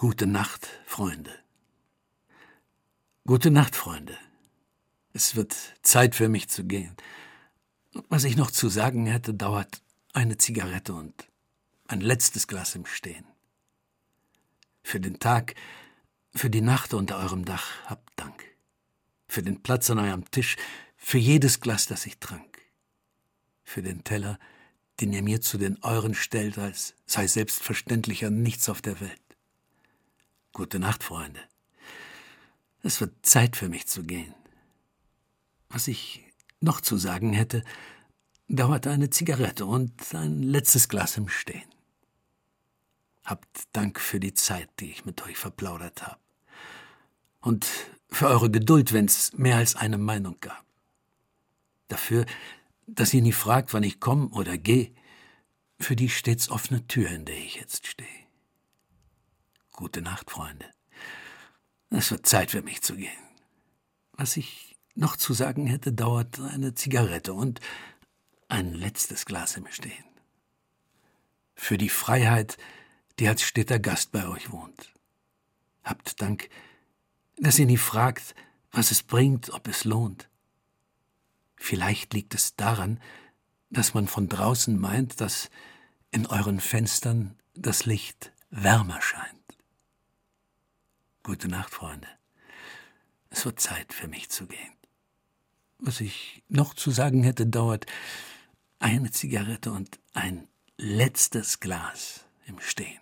Gute Nacht, Freunde. Gute Nacht, Freunde. Es wird Zeit für mich zu gehen. Was ich noch zu sagen hätte, dauert eine Zigarette und ein letztes Glas im Stehen. Für den Tag, für die Nacht unter eurem Dach habt Dank. Für den Platz an eurem Tisch, für jedes Glas, das ich trank. Für den Teller, den ihr mir zu den euren stellt, als sei selbstverständlicher nichts auf der Welt. Gute Nacht, Freunde. Es wird Zeit für mich zu gehen. Was ich noch zu sagen hätte, dauert eine Zigarette und ein letztes Glas im Stehen. Habt Dank für die Zeit, die ich mit euch verplaudert habe. Und für eure Geduld, wenn's mehr als eine Meinung gab. Dafür, dass ihr nie fragt, wann ich komme oder gehe, für die stets offene Tür, in der ich jetzt stehe. Gute Nacht, Freunde. Es wird Zeit für mich zu gehen. Was ich noch zu sagen hätte, dauert eine Zigarette und ein letztes Glas im Stehen. Für die Freiheit, die als steter Gast bei euch wohnt. Habt Dank, dass ihr nie fragt, was es bringt, ob es lohnt. Vielleicht liegt es daran, dass man von draußen meint, dass in euren Fenstern das Licht wärmer scheint. Gute Nacht, Freunde. Es wird Zeit für mich zu gehen. Was ich noch zu sagen hätte, dauert eine Zigarette und ein letztes Glas im Stehen.